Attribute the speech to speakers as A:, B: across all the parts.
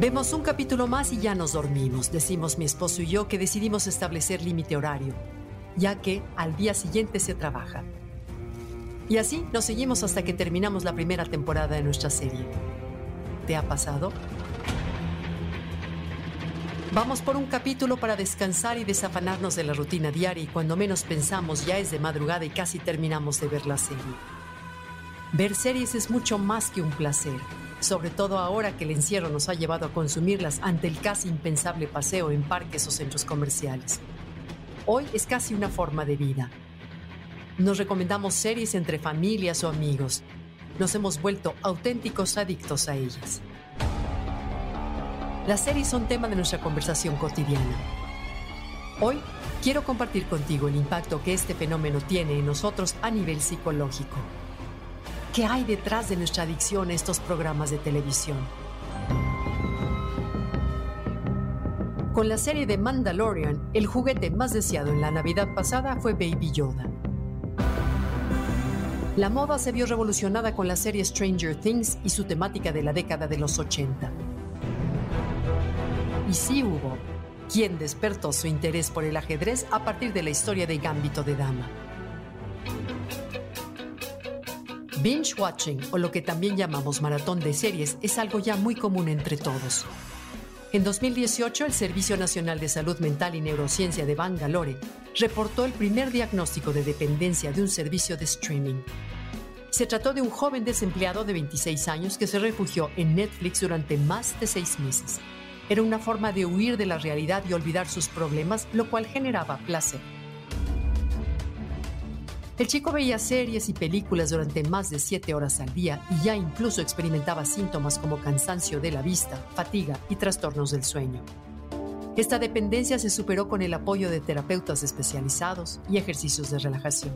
A: Vemos un capítulo más y ya nos dormimos, decimos mi esposo y yo que decidimos establecer límite horario, ya que al día siguiente se trabaja. Y así nos seguimos hasta que terminamos la primera temporada de nuestra serie. ¿Te ha pasado? Vamos por un capítulo para descansar y desafanarnos de la rutina diaria y cuando menos pensamos ya es de madrugada y casi terminamos de ver la serie. Ver series es mucho más que un placer sobre todo ahora que el encierro nos ha llevado a consumirlas ante el casi impensable paseo en parques o centros comerciales. Hoy es casi una forma de vida. Nos recomendamos series entre familias o amigos. Nos hemos vuelto auténticos adictos a ellas. Las series son tema de nuestra conversación cotidiana. Hoy quiero compartir contigo el impacto que este fenómeno tiene en nosotros a nivel psicológico. ¿Qué hay detrás de nuestra adicción a estos programas de televisión? Con la serie de Mandalorian, el juguete más deseado en la Navidad pasada fue Baby Yoda. La moda se vio revolucionada con la serie Stranger Things y su temática de la década de los 80. Y sí hubo quien despertó su interés por el ajedrez a partir de la historia de Gambito de Dama. Binge watching, o lo que también llamamos maratón de series, es algo ya muy común entre todos. En 2018, el Servicio Nacional de Salud Mental y Neurociencia de Bangalore reportó el primer diagnóstico de dependencia de un servicio de streaming. Se trató de un joven desempleado de 26 años que se refugió en Netflix durante más de seis meses. Era una forma de huir de la realidad y olvidar sus problemas, lo cual generaba placer. El chico veía series y películas durante más de siete horas al día y ya incluso experimentaba síntomas como cansancio de la vista, fatiga y trastornos del sueño. Esta dependencia se superó con el apoyo de terapeutas especializados y ejercicios de relajación.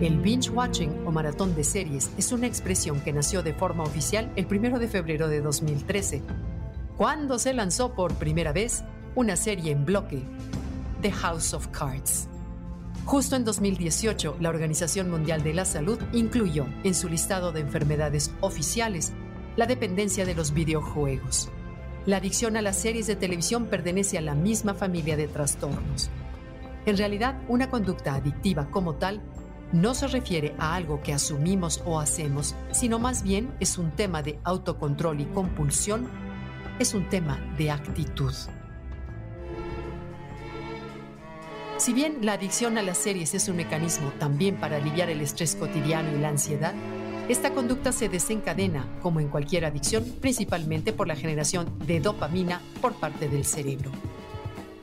A: El binge watching o maratón de series es una expresión que nació de forma oficial el 1 de febrero de 2013, cuando se lanzó por primera vez una serie en bloque The House of Cards. Justo en 2018, la Organización Mundial de la Salud incluyó en su listado de enfermedades oficiales la dependencia de los videojuegos. La adicción a las series de televisión pertenece a la misma familia de trastornos. En realidad, una conducta adictiva como tal no se refiere a algo que asumimos o hacemos, sino más bien es un tema de autocontrol y compulsión, es un tema de actitud. Si bien la adicción a las series es un mecanismo también para aliviar el estrés cotidiano y la ansiedad, esta conducta se desencadena, como en cualquier adicción, principalmente por la generación de dopamina por parte del cerebro.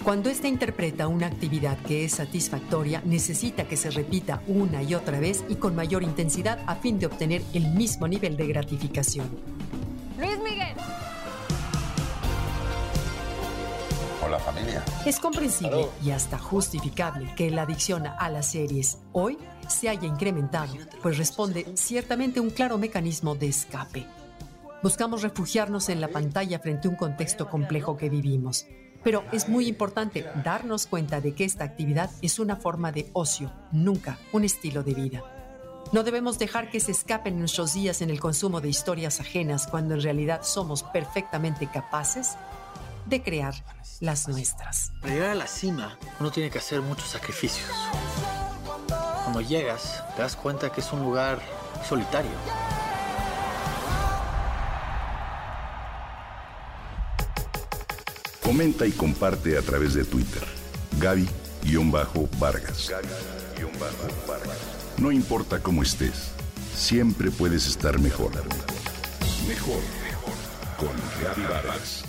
A: Cuando ésta interpreta una actividad que es satisfactoria, necesita que se repita una y otra vez y con mayor intensidad a fin de obtener el mismo nivel de gratificación. Es comprensible y hasta justificable que la adicción a las series hoy se haya incrementado, pues responde ciertamente a un claro mecanismo de escape. Buscamos refugiarnos en la pantalla frente a un contexto complejo que vivimos. Pero es muy importante darnos cuenta de que esta actividad es una forma de ocio, nunca un estilo de vida. No debemos dejar que se escapen nuestros días en el consumo de historias ajenas cuando en realidad somos perfectamente capaces de crear las nuestras.
B: Para llegar a la cima, uno tiene que hacer muchos sacrificios. Cuando llegas, te das cuenta que es un lugar solitario.
C: Comenta y comparte a través de Twitter. Gaby-Vargas. No importa cómo estés, siempre puedes estar mejor. Mejor, mejor. Con Gaby Vargas.